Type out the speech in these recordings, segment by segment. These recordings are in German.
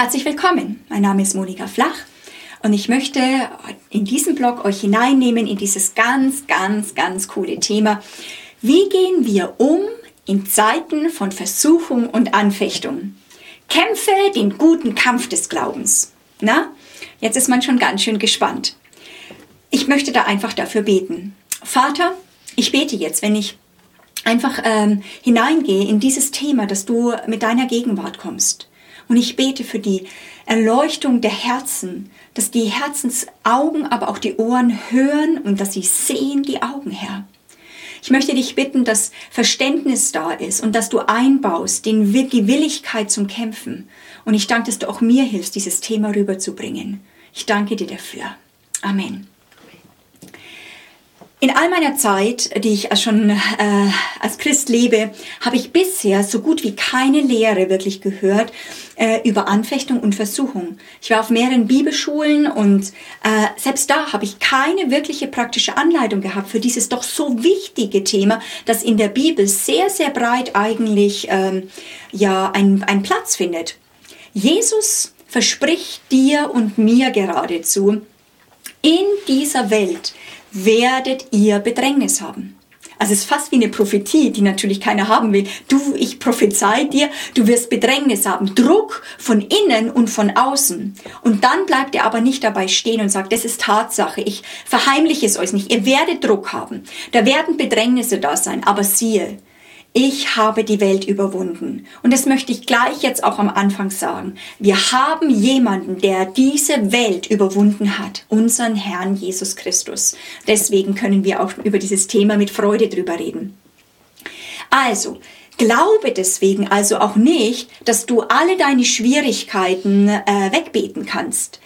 Herzlich willkommen. Mein Name ist Monika Flach und ich möchte in diesem Blog euch hineinnehmen in dieses ganz, ganz, ganz coole Thema. Wie gehen wir um in Zeiten von Versuchung und Anfechtung? Kämpfe den guten Kampf des Glaubens. Na, jetzt ist man schon ganz schön gespannt. Ich möchte da einfach dafür beten. Vater, ich bete jetzt, wenn ich einfach ähm, hineingehe in dieses Thema, dass du mit deiner Gegenwart kommst. Und ich bete für die Erleuchtung der Herzen, dass die Herzensaugen, aber auch die Ohren hören und dass sie sehen die Augen, Herr. Ich möchte dich bitten, dass Verständnis da ist und dass du einbaust, den, die Willigkeit zum Kämpfen. Und ich danke, dass du auch mir hilfst, dieses Thema rüberzubringen. Ich danke dir dafür. Amen. In all meiner Zeit, die ich schon äh, als Christ lebe, habe ich bisher so gut wie keine Lehre wirklich gehört äh, über Anfechtung und Versuchung. Ich war auf mehreren Bibelschulen und äh, selbst da habe ich keine wirkliche praktische Anleitung gehabt für dieses doch so wichtige Thema, das in der Bibel sehr, sehr breit eigentlich ähm, ja einen Platz findet. Jesus verspricht dir und mir geradezu, in dieser Welt werdet ihr Bedrängnis haben. Also es ist fast wie eine Prophetie, die natürlich keiner haben will. Du, ich prophezei dir, du wirst Bedrängnis haben, Druck von innen und von außen. Und dann bleibt er aber nicht dabei stehen und sagt, das ist Tatsache, ich verheimliche es euch nicht. Ihr werdet Druck haben. Da werden Bedrängnisse da sein. Aber siehe, ich habe die Welt überwunden. Und das möchte ich gleich jetzt auch am Anfang sagen. Wir haben jemanden, der diese Welt überwunden hat, unseren Herrn Jesus Christus. Deswegen können wir auch über dieses Thema mit Freude drüber reden. Also, glaube deswegen also auch nicht, dass du alle deine Schwierigkeiten äh, wegbeten kannst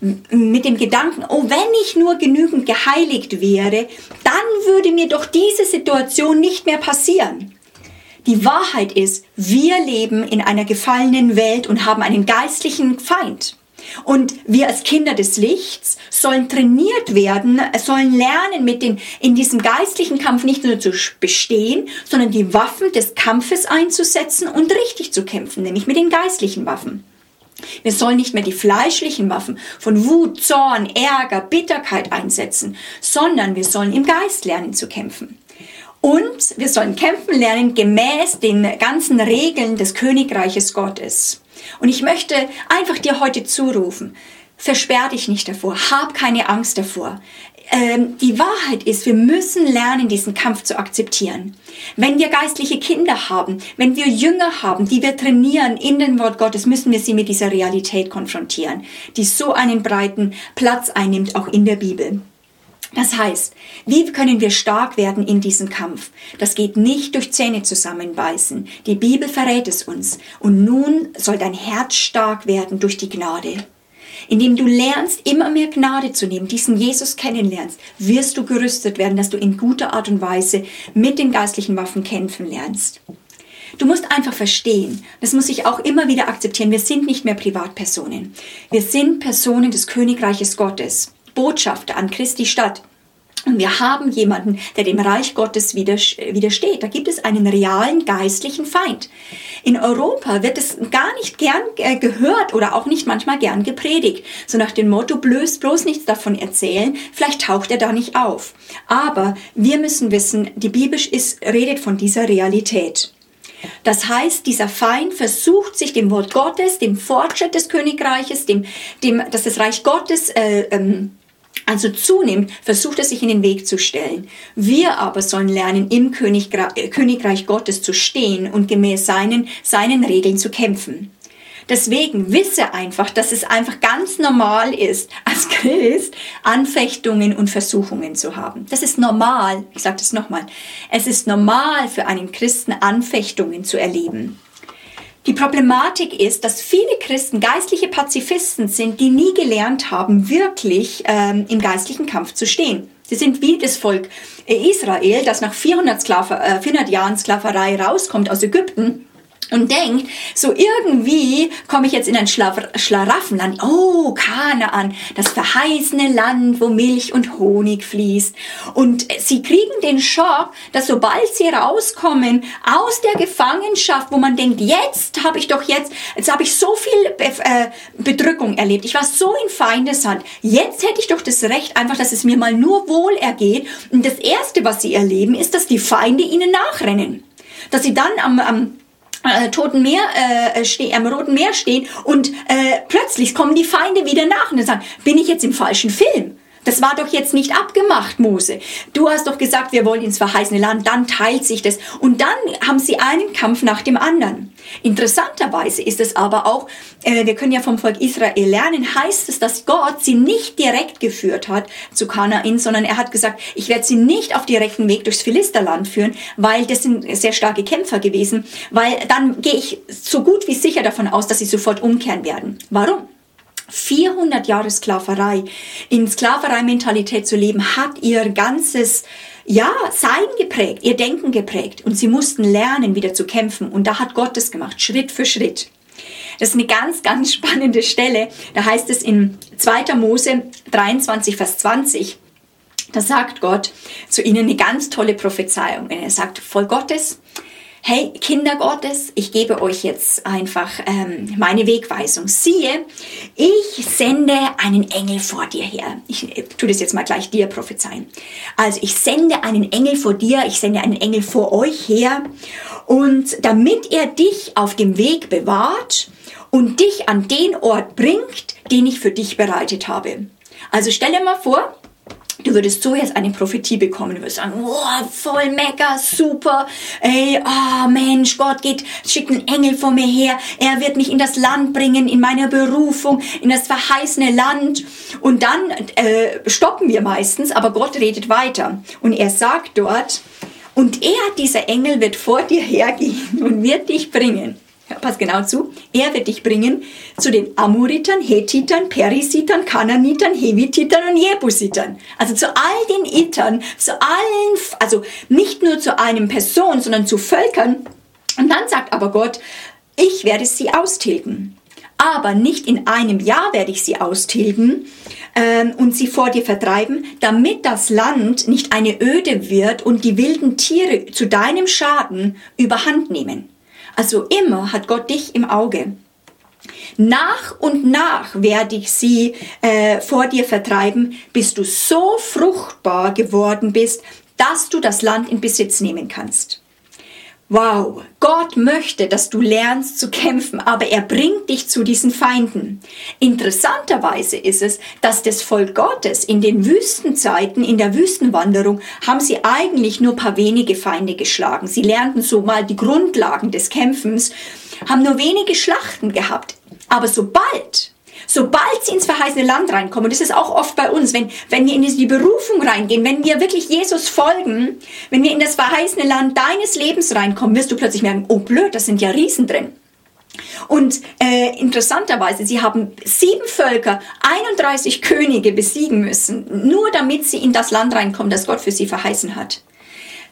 mit dem Gedanken, oh, wenn ich nur genügend geheiligt wäre, dann würde mir doch diese Situation nicht mehr passieren. Die Wahrheit ist, wir leben in einer gefallenen Welt und haben einen geistlichen Feind. Und wir als Kinder des Lichts sollen trainiert werden, sollen lernen, mit den, in diesem geistlichen Kampf nicht nur zu bestehen, sondern die Waffen des Kampfes einzusetzen und richtig zu kämpfen, nämlich mit den geistlichen Waffen. Wir sollen nicht mehr die fleischlichen Waffen von Wut, Zorn, Ärger, Bitterkeit einsetzen, sondern wir sollen im Geist lernen zu kämpfen. Und wir sollen kämpfen lernen gemäß den ganzen Regeln des Königreiches Gottes. Und ich möchte einfach dir heute zurufen, versperr dich nicht davor, hab keine Angst davor. Ähm, die Wahrheit ist, wir müssen lernen, diesen Kampf zu akzeptieren. Wenn wir geistliche Kinder haben, wenn wir Jünger haben, die wir trainieren in dem Wort Gottes, müssen wir sie mit dieser Realität konfrontieren, die so einen breiten Platz einnimmt, auch in der Bibel. Das heißt, wie können wir stark werden in diesem Kampf? Das geht nicht durch Zähne zusammenbeißen. Die Bibel verrät es uns. Und nun soll dein Herz stark werden durch die Gnade. Indem du lernst, immer mehr Gnade zu nehmen, diesen Jesus kennenlernst, wirst du gerüstet werden, dass du in guter Art und Weise mit den geistlichen Waffen kämpfen lernst. Du musst einfach verstehen, das muss ich auch immer wieder akzeptieren, wir sind nicht mehr Privatpersonen. Wir sind Personen des Königreiches Gottes. Botschafter an Christi Stadt. Und wir haben jemanden, der dem Reich Gottes widersteht. Da gibt es einen realen geistlichen Feind. In Europa wird es gar nicht gern äh, gehört oder auch nicht manchmal gern gepredigt. So nach dem Motto, bloß, bloß nichts davon erzählen, vielleicht taucht er da nicht auf. Aber wir müssen wissen, die Bibel ist, redet von dieser Realität. Das heißt, dieser Feind versucht sich dem Wort Gottes, dem Fortschritt des Königreiches, dem, dem, dass das Reich Gottes äh, ähm, also zunimmt, versucht er sich in den Weg zu stellen. Wir aber sollen lernen, im äh, Königreich Gottes zu stehen und gemäß seinen, seinen Regeln zu kämpfen. Deswegen wisse einfach, dass es einfach ganz normal ist, als Christ Anfechtungen und Versuchungen zu haben. Das ist normal. Ich sage das nochmal. Es ist normal für einen Christen Anfechtungen zu erleben. Die Problematik ist, dass viele Christen geistliche Pazifisten sind, die nie gelernt haben, wirklich ähm, im geistlichen Kampf zu stehen. Sie sind wie das Volk Israel, das nach 400, Sklaver, äh, 400 Jahren Sklaverei rauskommt aus Ägypten und denkt, so irgendwie komme ich jetzt in ein Schlaraffenland. Oh, Kanaan, das verheißene Land, wo Milch und Honig fließt. Und sie kriegen den Schock, dass sobald sie rauskommen aus der Gefangenschaft, wo man denkt, jetzt habe ich doch jetzt, jetzt habe ich so viel äh, Bedrückung erlebt. Ich war so in Feindeshand. Jetzt hätte ich doch das Recht, einfach, dass es mir mal nur wohl ergeht. Und das Erste, was sie erleben, ist, dass die Feinde ihnen nachrennen. Dass sie dann am, am äh, Toten Meer äh, stehen, am Roten Meer stehen und äh, plötzlich kommen die Feinde wieder nach und sagen, bin ich jetzt im falschen Film? Das war doch jetzt nicht abgemacht, Mose. Du hast doch gesagt, wir wollen ins verheißene Land, dann teilt sich das. Und dann haben sie einen Kampf nach dem anderen. Interessanterweise ist es aber auch, äh, wir können ja vom Volk Israel lernen, heißt es, dass Gott sie nicht direkt geführt hat zu Kanaan, sondern er hat gesagt, ich werde sie nicht auf direkten Weg durchs Philisterland führen, weil das sind sehr starke Kämpfer gewesen, weil dann gehe ich so gut wie sicher davon aus, dass sie sofort umkehren werden. Warum? 400 Jahre Sklaverei, in Sklaverei-Mentalität zu leben, hat ihr ganzes ja, Sein geprägt, ihr Denken geprägt. Und sie mussten lernen, wieder zu kämpfen. Und da hat Gott es gemacht, Schritt für Schritt. Das ist eine ganz, ganz spannende Stelle. Da heißt es in 2. Mose 23, Vers 20, da sagt Gott zu ihnen eine ganz tolle Prophezeiung. Er sagt, voll Gottes, hey Kinder Gottes, ich gebe euch jetzt einfach ähm, meine Wegweisung. Siehe, ich sende einen Engel vor dir her. Ich äh, tue das jetzt mal gleich dir prophezeien. Also ich sende einen Engel vor dir, ich sende einen Engel vor euch her und damit er dich auf dem Weg bewahrt und dich an den Ort bringt, den ich für dich bereitet habe. Also stell dir mal vor, Du würdest so jetzt eine Prophetie bekommen. Du würdest sagen, wow, voll mega, super. Ey, oh Mensch, Gott geht, schickt einen Engel vor mir her. Er wird mich in das Land bringen, in meine Berufung, in das verheißene Land. Und dann äh, stoppen wir meistens, aber Gott redet weiter. Und er sagt dort, und er, dieser Engel, wird vor dir hergehen und wird dich bringen pass genau zu, er wird dich bringen zu den Amoritern, Hethitern, Perisitern, Kananitern, Hevititern und Jebusitern. Also zu all den Itern, zu allen, also nicht nur zu einem Person, sondern zu Völkern. Und dann sagt aber Gott, ich werde sie austilgen. Aber nicht in einem Jahr werde ich sie austilgen ähm, und sie vor dir vertreiben, damit das Land nicht eine Öde wird und die wilden Tiere zu deinem Schaden überhand nehmen. Also immer hat Gott dich im Auge. Nach und nach werde ich sie äh, vor dir vertreiben, bis du so fruchtbar geworden bist, dass du das Land in Besitz nehmen kannst. Wow, Gott möchte, dass du lernst zu kämpfen, aber er bringt dich zu diesen Feinden. Interessanterweise ist es, dass das Volk Gottes in den Wüstenzeiten, in der Wüstenwanderung, haben sie eigentlich nur paar wenige Feinde geschlagen. Sie lernten so mal die Grundlagen des Kämpfens, haben nur wenige Schlachten gehabt. Aber sobald Sobald sie ins verheißene Land reinkommen, das ist auch oft bei uns, wenn, wenn wir in die Berufung reingehen, wenn wir wirklich Jesus folgen, wenn wir in das verheißene Land deines Lebens reinkommen, wirst du plötzlich merken, oh blöd, da sind ja Riesen drin. Und äh, interessanterweise, sie haben sieben Völker, 31 Könige besiegen müssen, nur damit sie in das Land reinkommen, das Gott für sie verheißen hat.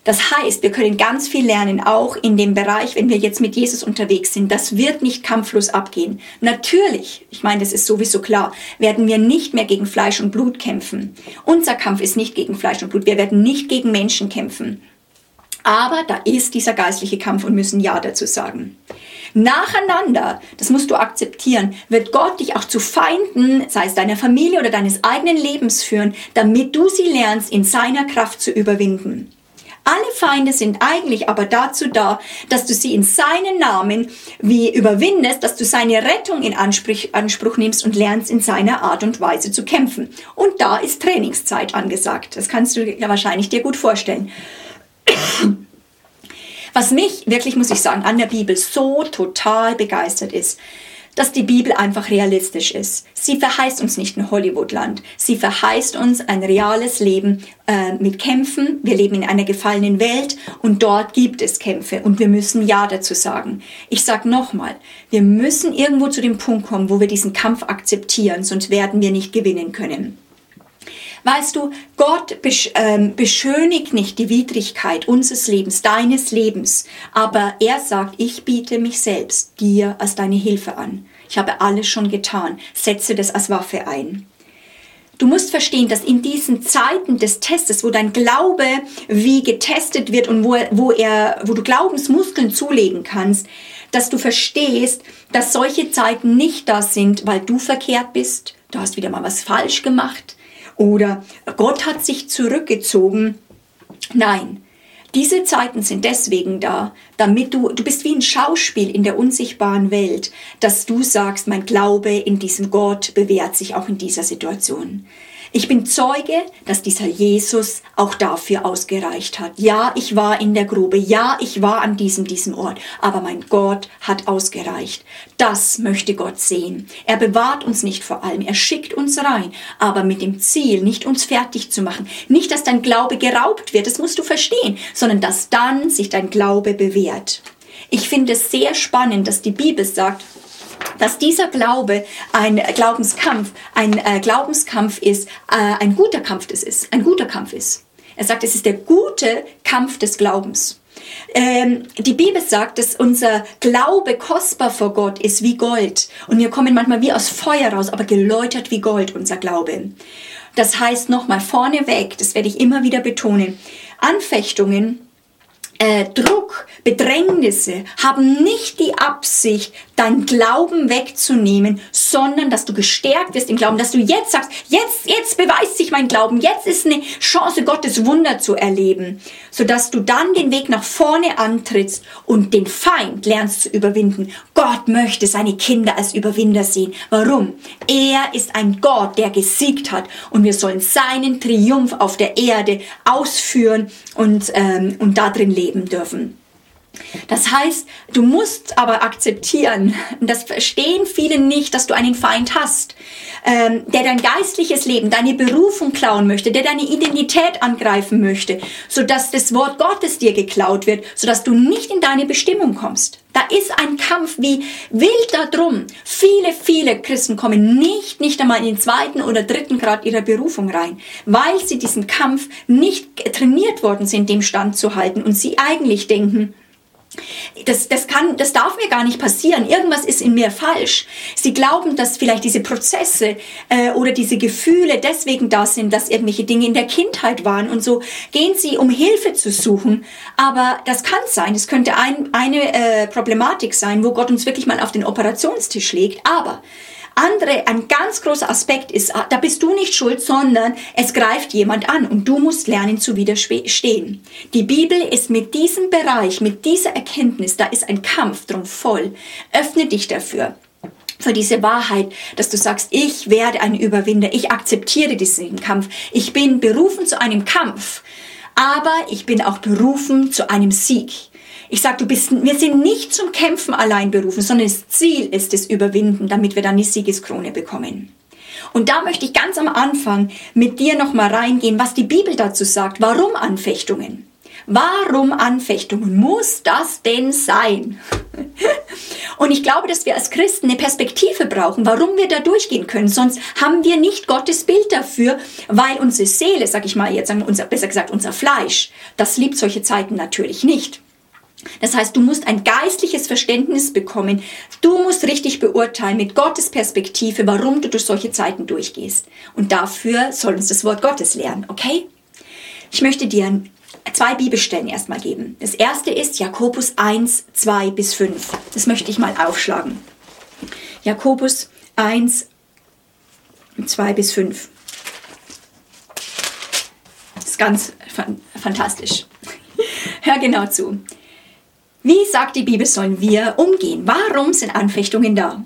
Das heißt, wir können ganz viel lernen, auch in dem Bereich, wenn wir jetzt mit Jesus unterwegs sind. Das wird nicht kampflos abgehen. Natürlich, ich meine, das ist sowieso klar, werden wir nicht mehr gegen Fleisch und Blut kämpfen. Unser Kampf ist nicht gegen Fleisch und Blut. Wir werden nicht gegen Menschen kämpfen. Aber da ist dieser geistliche Kampf und müssen Ja dazu sagen. Nacheinander, das musst du akzeptieren, wird Gott dich auch zu Feinden, sei es deiner Familie oder deines eigenen Lebens führen, damit du sie lernst, in seiner Kraft zu überwinden. Alle Feinde sind eigentlich aber dazu da, dass du sie in seinen Namen wie überwindest, dass du seine Rettung in Anspruch, Anspruch nimmst und lernst in seiner Art und Weise zu kämpfen. Und da ist Trainingszeit angesagt. Das kannst du ja wahrscheinlich dir gut vorstellen. Was mich wirklich, muss ich sagen, an der Bibel so total begeistert ist, dass die Bibel einfach realistisch ist. Sie verheißt uns nicht ein Hollywoodland. Sie verheißt uns ein reales Leben äh, mit Kämpfen. Wir leben in einer gefallenen Welt und dort gibt es Kämpfe und wir müssen Ja dazu sagen. Ich sage nochmal, wir müssen irgendwo zu dem Punkt kommen, wo wir diesen Kampf akzeptieren, sonst werden wir nicht gewinnen können. Weißt du, Gott besch ähm, beschönigt nicht die Widrigkeit unseres Lebens, deines Lebens, aber er sagt, ich biete mich selbst dir als deine Hilfe an. Ich habe alles schon getan. Setze das als Waffe ein. Du musst verstehen, dass in diesen Zeiten des Testes, wo dein Glaube wie getestet wird und wo, wo, er, wo du Glaubensmuskeln zulegen kannst, dass du verstehst, dass solche Zeiten nicht da sind, weil du verkehrt bist, du hast wieder mal was falsch gemacht oder Gott hat sich zurückgezogen. Nein, diese Zeiten sind deswegen da, damit du, du bist wie ein Schauspiel in der unsichtbaren Welt, dass du sagst, mein Glaube in diesem Gott bewährt sich auch in dieser Situation. Ich bin Zeuge, dass dieser Jesus auch dafür ausgereicht hat. Ja, ich war in der Grube. Ja, ich war an diesem, diesem Ort. Aber mein Gott hat ausgereicht. Das möchte Gott sehen. Er bewahrt uns nicht vor allem. Er schickt uns rein. Aber mit dem Ziel, nicht uns fertig zu machen. Nicht, dass dein Glaube geraubt wird. Das musst du verstehen. Sondern dass dann sich dein Glaube bewährt. Ich finde es sehr spannend, dass die Bibel sagt, dass dieser Glaube ein Glaubenskampf, ein äh, Glaubenskampf ist, äh, ein guter Kampf das ist, ein guter Kampf ist. Er sagt, es ist der gute Kampf des Glaubens. Ähm, die Bibel sagt, dass unser Glaube kostbar vor Gott ist wie Gold. Und wir kommen manchmal wie aus Feuer raus, aber geläutert wie Gold, unser Glaube. Das heißt nochmal vorneweg, das werde ich immer wieder betonen, Anfechtungen äh, Druck, Bedrängnisse haben nicht die Absicht, dein Glauben wegzunehmen, sondern dass du gestärkt wirst im Glauben, dass du jetzt sagst, jetzt, jetzt beweist sich mein Glauben, jetzt ist eine Chance, Gottes Wunder zu erleben, sodass du dann den Weg nach vorne antrittst und den Feind lernst zu überwinden. Gott möchte seine Kinder als Überwinder sehen. Warum? Er ist ein Gott, der gesiegt hat und wir sollen seinen Triumph auf der Erde ausführen und, ähm, und darin leben leben dürfen. Das heißt, du musst aber akzeptieren, das verstehen viele nicht, dass du einen Feind hast, ähm, der dein geistliches Leben, deine Berufung klauen möchte, der deine Identität angreifen möchte, sodass das Wort Gottes dir geklaut wird, sodass du nicht in deine Bestimmung kommst. Da ist ein Kampf wie wild darum. Viele, viele Christen kommen nicht, nicht einmal in den zweiten oder dritten Grad ihrer Berufung rein, weil sie diesen Kampf nicht trainiert worden sind, dem Stand zu halten und sie eigentlich denken, das, das, kann, das darf mir gar nicht passieren. Irgendwas ist in mir falsch. Sie glauben, dass vielleicht diese Prozesse äh, oder diese Gefühle deswegen da sind, dass irgendwelche Dinge in der Kindheit waren. Und so gehen sie, um Hilfe zu suchen. Aber das kann sein. Es könnte ein, eine äh, Problematik sein, wo Gott uns wirklich mal auf den Operationstisch legt. Aber andere, ein ganz großer Aspekt ist, ah, da bist du nicht schuld, sondern es greift jemand an und du musst lernen zu widerstehen. Die Bibel ist mit diesem Bereich, mit dieser Erkenntnis, da ist ein Kampf drum voll. Öffne dich dafür für diese Wahrheit, dass du sagst, ich werde ein Überwinder, ich akzeptiere diesen Kampf, ich bin berufen zu einem Kampf, aber ich bin auch berufen zu einem Sieg. Ich sage, du bist, wir sind nicht zum Kämpfen allein berufen, sondern das Ziel ist das Überwinden, damit wir dann die Siegeskrone bekommen. Und da möchte ich ganz am Anfang mit dir nochmal reingehen, was die Bibel dazu sagt. Warum Anfechtungen? Warum Anfechtungen? Muss das denn sein? Und ich glaube, dass wir als Christen eine Perspektive brauchen, warum wir da durchgehen können. Sonst haben wir nicht Gottes Bild dafür, weil unsere Seele, sag ich mal jetzt, unser, besser gesagt unser Fleisch, das liebt solche Zeiten natürlich nicht. Das heißt, du musst ein geistliches Verständnis bekommen. Du musst richtig beurteilen mit Gottes Perspektive, warum du durch solche Zeiten durchgehst. Und dafür soll uns das Wort Gottes lernen, okay? Ich möchte dir zwei Bibelstellen erstmal geben. Das erste ist Jakobus 1, 2 bis 5. Das möchte ich mal aufschlagen. Jakobus 1, 2 bis 5. Das ist ganz fantastisch. Hör genau zu. Wie sagt die Bibel, sollen wir umgehen? Warum sind Anfechtungen da?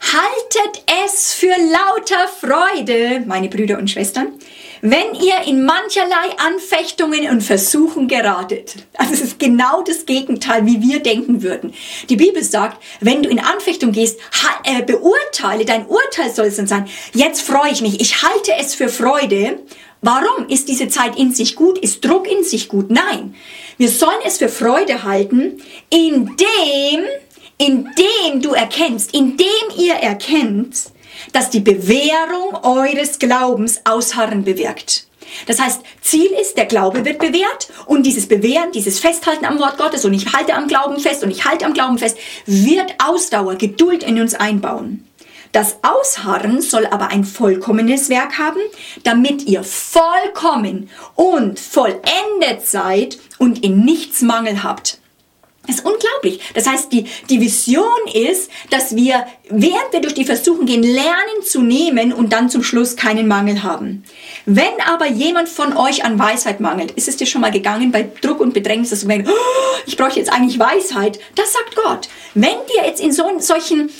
Haltet es für lauter Freude, meine Brüder und Schwestern, wenn ihr in mancherlei Anfechtungen und Versuchen geratet. Also es ist genau das Gegenteil, wie wir denken würden. Die Bibel sagt, wenn du in Anfechtung gehst, äh, beurteile, dein Urteil soll es dann sein, jetzt freue ich mich, ich halte es für Freude. Warum ist diese Zeit in sich gut? Ist Druck in sich gut? Nein. Wir sollen es für Freude halten, indem, indem du erkennst, indem ihr erkennt, dass die Bewährung eures Glaubens Ausharren bewirkt. Das heißt, Ziel ist, der Glaube wird bewährt und dieses Bewähren, dieses Festhalten am Wort Gottes und ich halte am Glauben fest und ich halte am Glauben fest, wird Ausdauer, Geduld in uns einbauen. Das Ausharren soll aber ein vollkommenes Werk haben, damit ihr vollkommen und vollendet seid und in nichts Mangel habt. Das ist unglaublich. Das heißt, die, die Vision ist, dass wir, während wir durch die Versuchung gehen, lernen zu nehmen und dann zum Schluss keinen Mangel haben. Wenn aber jemand von euch an Weisheit mangelt, ist es dir schon mal gegangen bei Druck und Bedrängnis, dass du denkst, oh, ich bräuchte jetzt eigentlich Weisheit. Das sagt Gott. Wenn dir jetzt in so, solchen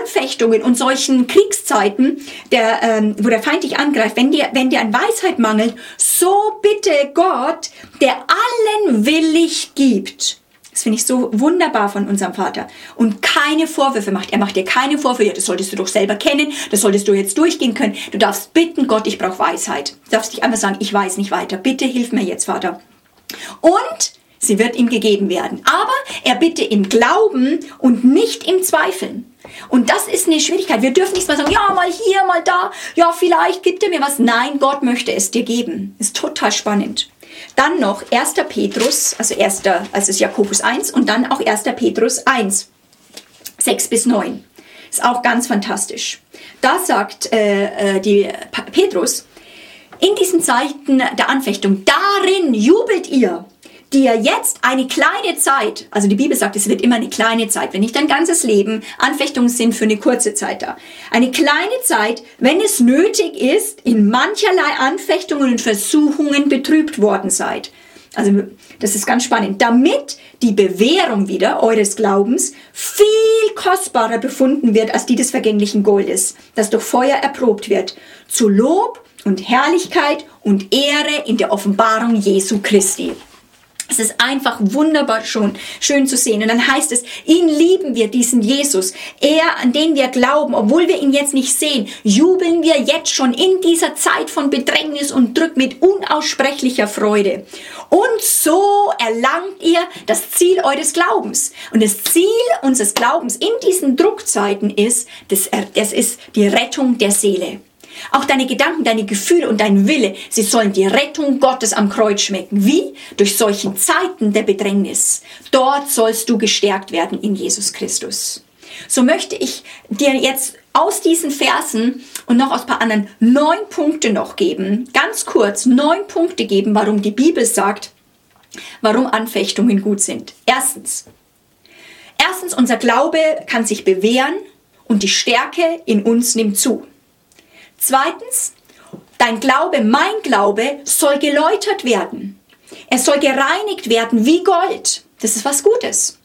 Anfechtungen und solchen Kriegszeiten, der, ähm, wo der Feind dich angreift, wenn dir, wenn dir an Weisheit mangelt, so bitte Gott, der allen willig gibt das finde ich so wunderbar von unserem Vater. Und keine Vorwürfe macht. Er macht dir keine Vorwürfe. Ja, das solltest du doch selber kennen. Das solltest du jetzt durchgehen können. Du darfst bitten, Gott, ich brauche Weisheit. Du darfst dich einfach sagen, ich weiß nicht weiter. Bitte hilf mir jetzt, Vater. Und sie wird ihm gegeben werden. Aber er bitte im Glauben und nicht im Zweifeln. Und das ist eine Schwierigkeit. Wir dürfen nicht mal sagen, ja, mal hier, mal da, ja, vielleicht gibt er mir was. Nein, Gott möchte es dir geben. Ist total spannend. Dann noch 1. Petrus, also 1. also Jakobus 1 und dann auch 1. Petrus 1, 6 bis 9. Ist auch ganz fantastisch. Da sagt äh, äh die Petrus, in diesen Zeiten der Anfechtung, darin jubelt ihr, ja jetzt eine kleine Zeit, also die Bibel sagt, es wird immer eine kleine Zeit, wenn nicht dein ganzes Leben, Anfechtungen sind für eine kurze Zeit da. Eine kleine Zeit, wenn es nötig ist, in mancherlei Anfechtungen und Versuchungen betrübt worden seid. Also das ist ganz spannend. Damit die Bewährung wieder eures Glaubens viel kostbarer befunden wird als die des vergänglichen Goldes, das durch Feuer erprobt wird, zu Lob und Herrlichkeit und Ehre in der Offenbarung Jesu Christi. Es ist einfach wunderbar schon, schön zu sehen. Und dann heißt es, ihn lieben wir, diesen Jesus. Er, an den wir glauben, obwohl wir ihn jetzt nicht sehen, jubeln wir jetzt schon in dieser Zeit von Bedrängnis und Druck mit unaussprechlicher Freude. Und so erlangt ihr das Ziel eures Glaubens. Und das Ziel unseres Glaubens in diesen Druckzeiten ist, das ist die Rettung der Seele. Auch deine Gedanken, deine Gefühle und dein Wille, sie sollen die Rettung Gottes am Kreuz schmecken. Wie? Durch solchen Zeiten der Bedrängnis. Dort sollst du gestärkt werden in Jesus Christus. So möchte ich dir jetzt aus diesen Versen und noch aus ein paar anderen neun Punkte noch geben, ganz kurz neun Punkte geben, warum die Bibel sagt, warum Anfechtungen gut sind. Erstens, erstens, unser Glaube kann sich bewähren und die Stärke in uns nimmt zu. Zweitens, dein Glaube, mein Glaube soll geläutert werden. Er soll gereinigt werden wie Gold. Das ist was Gutes.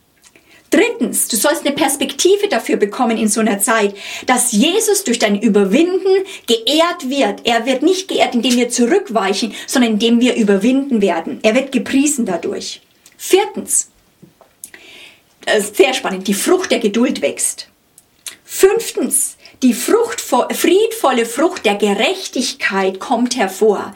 Drittens, du sollst eine Perspektive dafür bekommen in so einer Zeit, dass Jesus durch dein Überwinden geehrt wird. Er wird nicht geehrt, indem wir zurückweichen, sondern indem wir überwinden werden. Er wird gepriesen dadurch. Viertens, sehr spannend, die Frucht der Geduld wächst. Fünftens, die Frucht, friedvolle Frucht der Gerechtigkeit kommt hervor.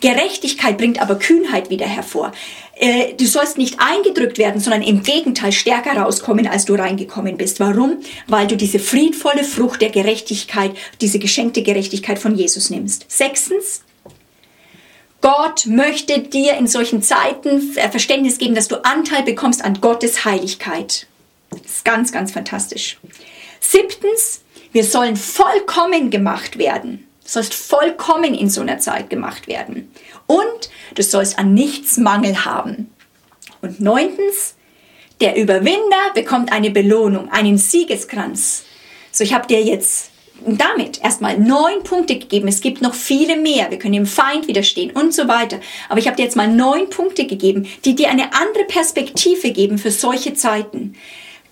Gerechtigkeit bringt aber Kühnheit wieder hervor. Äh, du sollst nicht eingedrückt werden, sondern im Gegenteil stärker rauskommen, als du reingekommen bist. Warum? Weil du diese friedvolle Frucht der Gerechtigkeit, diese geschenkte Gerechtigkeit von Jesus nimmst. Sechstens, Gott möchte dir in solchen Zeiten Verständnis geben, dass du Anteil bekommst an Gottes Heiligkeit. Das ist ganz, ganz fantastisch. Siebtens, wir sollen vollkommen gemacht werden. Du sollst vollkommen in so einer Zeit gemacht werden. Und du sollst an nichts Mangel haben. Und neuntens, der Überwinder bekommt eine Belohnung, einen Siegeskranz. So, ich habe dir jetzt damit erstmal neun Punkte gegeben. Es gibt noch viele mehr. Wir können dem Feind widerstehen und so weiter. Aber ich habe dir jetzt mal neun Punkte gegeben, die dir eine andere Perspektive geben für solche Zeiten.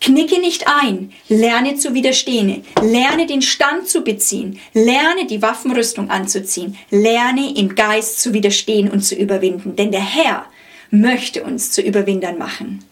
Knicke nicht ein, lerne zu widerstehen, lerne den Stand zu beziehen, lerne die Waffenrüstung anzuziehen, lerne im Geist zu widerstehen und zu überwinden, denn der Herr möchte uns zu Überwindern machen.